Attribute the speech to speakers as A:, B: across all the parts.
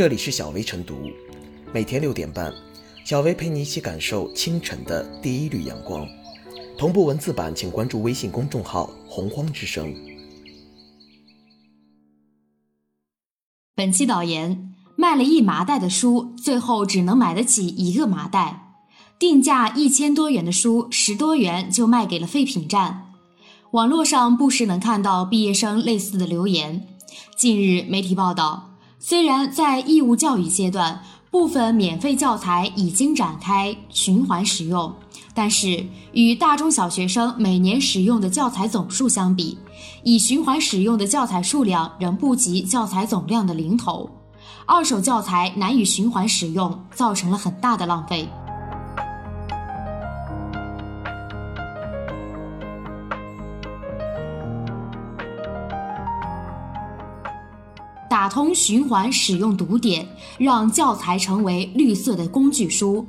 A: 这里是小薇晨读，每天六点半，小薇陪你一起感受清晨的第一缕阳光。同步文字版，请关注微信公众号“洪荒之声”。
B: 本期导言：卖了一麻袋的书，最后只能买得起一个麻袋。定价一千多元的书，十多元就卖给了废品站。网络上不时能看到毕业生类似的留言。近日，媒体报道，虽然在义务教育阶段，部分免费教材已经展开循环使用，但是与大中小学生每年使用的教材总数相比，已循环使用的教材数量仍不及教材总量的零头。二手教材难以循环使用，造成了很大的浪费。打通循环使用堵点，让教材成为绿色的工具书。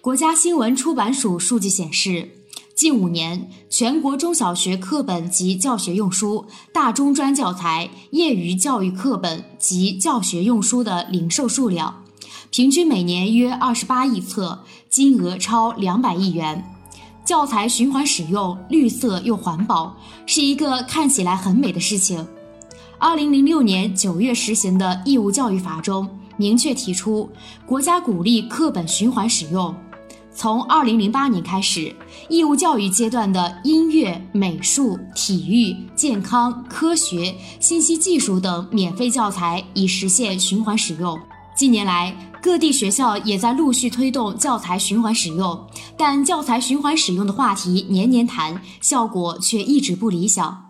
B: 国家新闻出版署数据显示，近五年全国中小学课本及教学用书、大中专教材、业余教育课本及教学用书的零售数量，平均每年约二十八亿册，金额超两百亿元。教材循环使用，绿色又环保，是一个看起来很美的事情。二零零六年九月实行的义务教育法中明确提出，国家鼓励课本循环使用。从二零零八年开始，义务教育阶段的音乐、美术、体育、健康、科学、信息技术等免费教材已实现循环使用。近年来，各地学校也在陆续推动教材循环使用，但教材循环使用的话题年年谈，效果却一直不理想。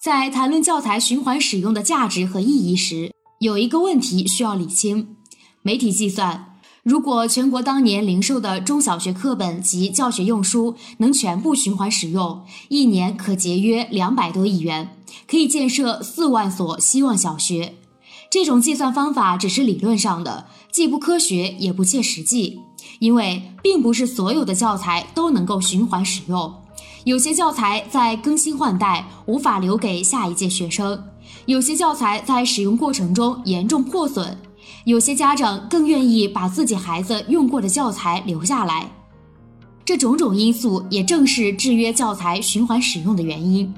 B: 在谈论教材循环使用的价值和意义时，有一个问题需要理清。媒体计算，如果全国当年零售的中小学课本及教学用书能全部循环使用，一年可节约两百多亿元，可以建设四万所希望小学。这种计算方法只是理论上的，既不科学也不切实际，因为并不是所有的教材都能够循环使用。有些教材在更新换代，无法留给下一届学生；有些教材在使用过程中严重破损；有些家长更愿意把自己孩子用过的教材留下来。这种种因素也正是制约教材循环使用的原因。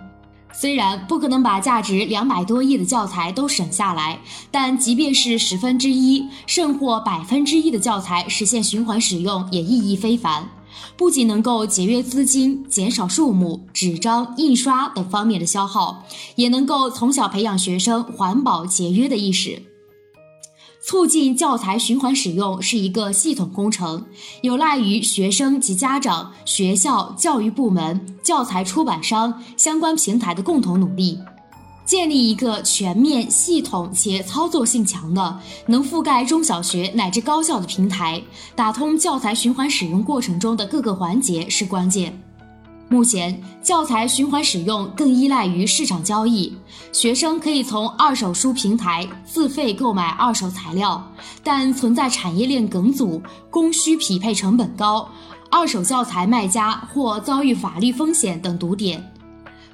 B: 虽然不可能把价值两百多亿的教材都省下来，但即便是十分之一，甚或百分之一的教材实现循环使用，也意义非凡。不仅能够节约资金、减少数目、纸张、印刷等方面的消耗，也能够从小培养学生环保节约的意识。促进教材循环使用是一个系统工程，有赖于学生及家长、学校、教育部门、教材出版商相关平台的共同努力。建立一个全面、系统且操作性强的、能覆盖中小学乃至高校的平台，打通教材循环使用过程中的各个环节是关键。目前，教材循环使用更依赖于市场交易，学生可以从二手书平台自费购买二手材料，但存在产业链梗阻、供需匹配成本高、二手教材卖家或遭遇法律风险等堵点。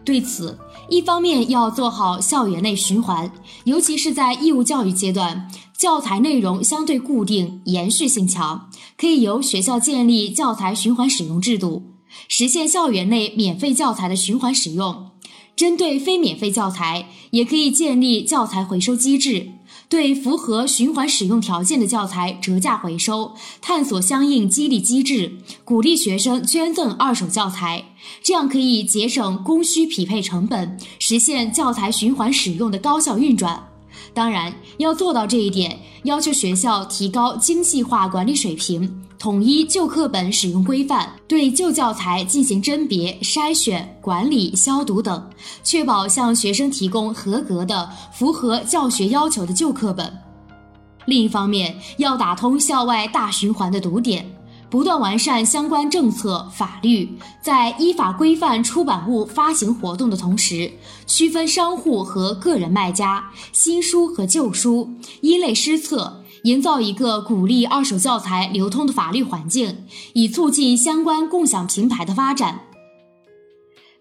B: 对此，一方面要做好校园内循环，尤其是在义务教育阶段，教材内容相对固定、延续性强，可以由学校建立教材循环使用制度，实现校园内免费教材的循环使用。针对非免费教材，也可以建立教材回收机制。对符合循环使用条件的教材折价回收，探索相应激励机制，鼓励学生捐赠二手教材，这样可以节省供需匹配成本，实现教材循环使用的高效运转。当然，要做到这一点，要求学校提高精细化管理水平，统一旧课本使用规范，对旧教材进行甄别、筛选、管理、消毒等，确保向学生提供合格的、符合教学要求的旧课本。另一方面，要打通校外大循环的堵点。不断完善相关政策法律，在依法规范出版物发行活动的同时，区分商户和个人卖家、新书和旧书、一类施策，营造一个鼓励二手教材流通的法律环境，以促进相关共享平台的发展。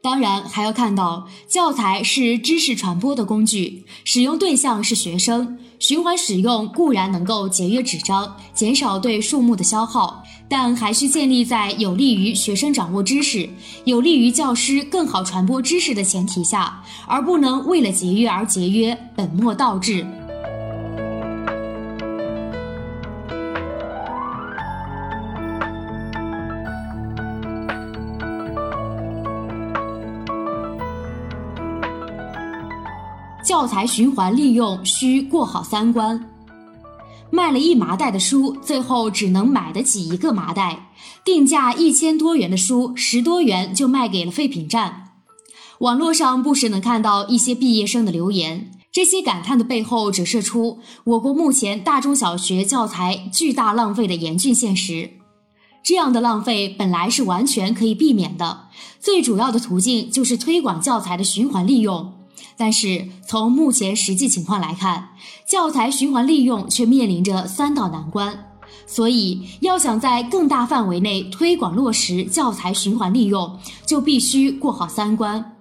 B: 当然，还要看到教材是知识传播的工具，使用对象是学生，循环使用固然能够节约纸张，减少对树木的消耗，但还需建立在有利于学生掌握知识、有利于教师更好传播知识的前提下，而不能为了节约而节约，本末倒置。教材循环利用需过好三关。卖了一麻袋的书，最后只能买得起一个麻袋。定价一千多元的书，十多元就卖给了废品站。网络上不时能看到一些毕业生的留言，这些感叹的背后折射出我国目前大中小学教材巨大浪费的严峻现实。这样的浪费本来是完全可以避免的，最主要的途径就是推广教材的循环利用。但是从目前实际情况来看，教材循环利用却面临着三道难关。所以，要想在更大范围内推广落实教材循环利用，就必须过好三关。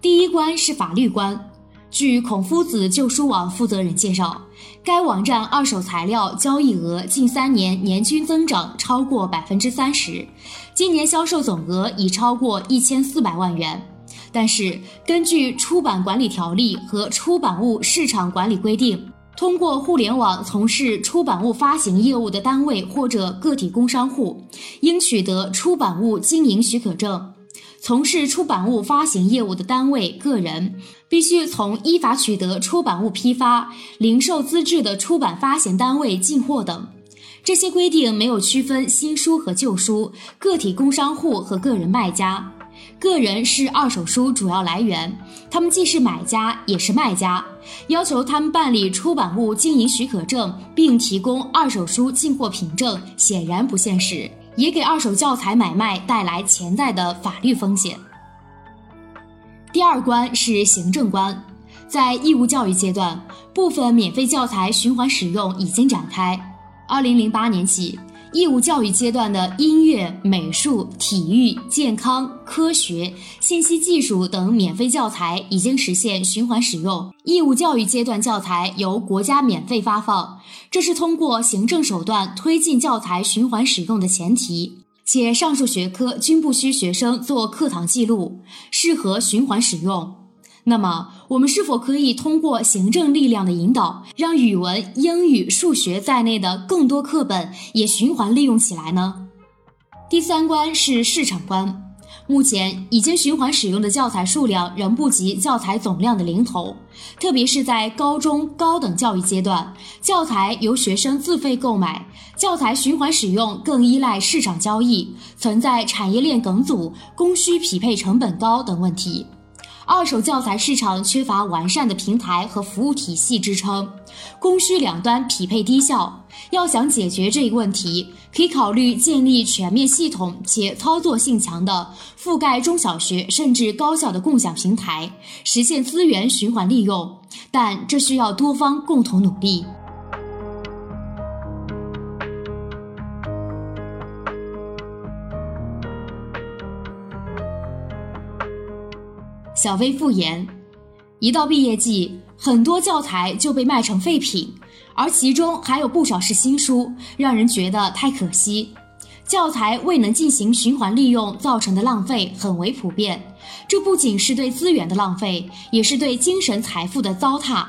B: 第一关是法律关。据孔夫子旧书网负责人介绍，该网站二手材料交易额近三年年均增长超过百分之三十，今年销售总额已超过一千四百万元。但是，根据《出版管理条例》和《出版物市场管理规定》，通过互联网从事出版物发行业务的单位或者个体工商户，应取得出版物经营许可证；从事出版物发行业务的单位、个人，必须从依法取得出版物批发、零售资质的出版发行单位进货等。这些规定没有区分新书和旧书、个体工商户和个人卖家。个人是二手书主要来源，他们既是买家也是卖家，要求他们办理出版物经营许可证并提供二手书进货凭证，显然不现实，也给二手教材买卖带来潜在的法律风险。第二关是行政关，在义务教育阶段，部分免费教材循环使用已经展开，二零零八年起。义务教育阶段的音乐、美术、体育、健康、科学、信息技术等免费教材已经实现循环使用。义务教育阶段教材由国家免费发放，这是通过行政手段推进教材循环使用的前提。且上述学科均不需学生做课堂记录，适合循环使用。那么，我们是否可以通过行政力量的引导，让语文、英语、数学在内的更多课本也循环利用起来呢？第三关是市场关。目前已经循环使用的教材数量仍不及教材总量的零头，特别是在高中高等教育阶段，教材由学生自费购买，教材循环使用更依赖市场交易，存在产业链梗阻、供需匹配成本高等问题。二手教材市场缺乏完善的平台和服务体系支撑，供需两端匹配低效。要想解决这一问题，可以考虑建立全面系统且操作性强的覆盖中小学甚至高校的共享平台，实现资源循环利用。但这需要多方共同努力。小薇复言，一到毕业季，很多教材就被卖成废品，而其中还有不少是新书，让人觉得太可惜。教材未能进行循环利用造成的浪费很为普遍，这不仅是对资源的浪费，也是对精神财富的糟蹋。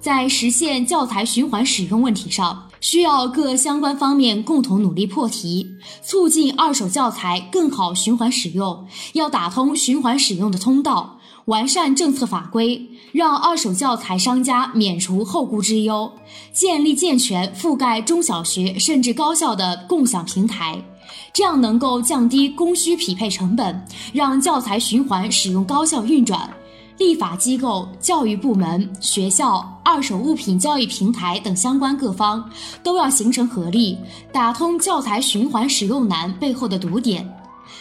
B: 在实现教材循环使用问题上，需要各相关方面共同努力破题，促进二手教材更好循环使用。要打通循环使用的通道，完善政策法规，让二手教材商家免除后顾之忧，建立健全覆盖中小学甚至高校的共享平台，这样能够降低供需匹配成本，让教材循环使用高效运转。立法机构、教育部门、学校、二手物品交易平台等相关各方都要形成合力，打通教材循环使用难背后的堵点，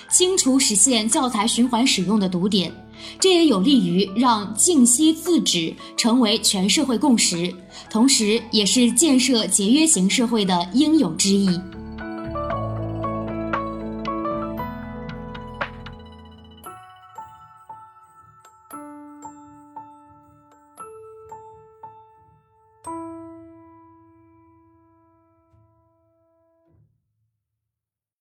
B: 清除实现教材循环使用的堵点。这也有利于让静息自止成为全社会共识，同时也是建设节约型社会的应有之义。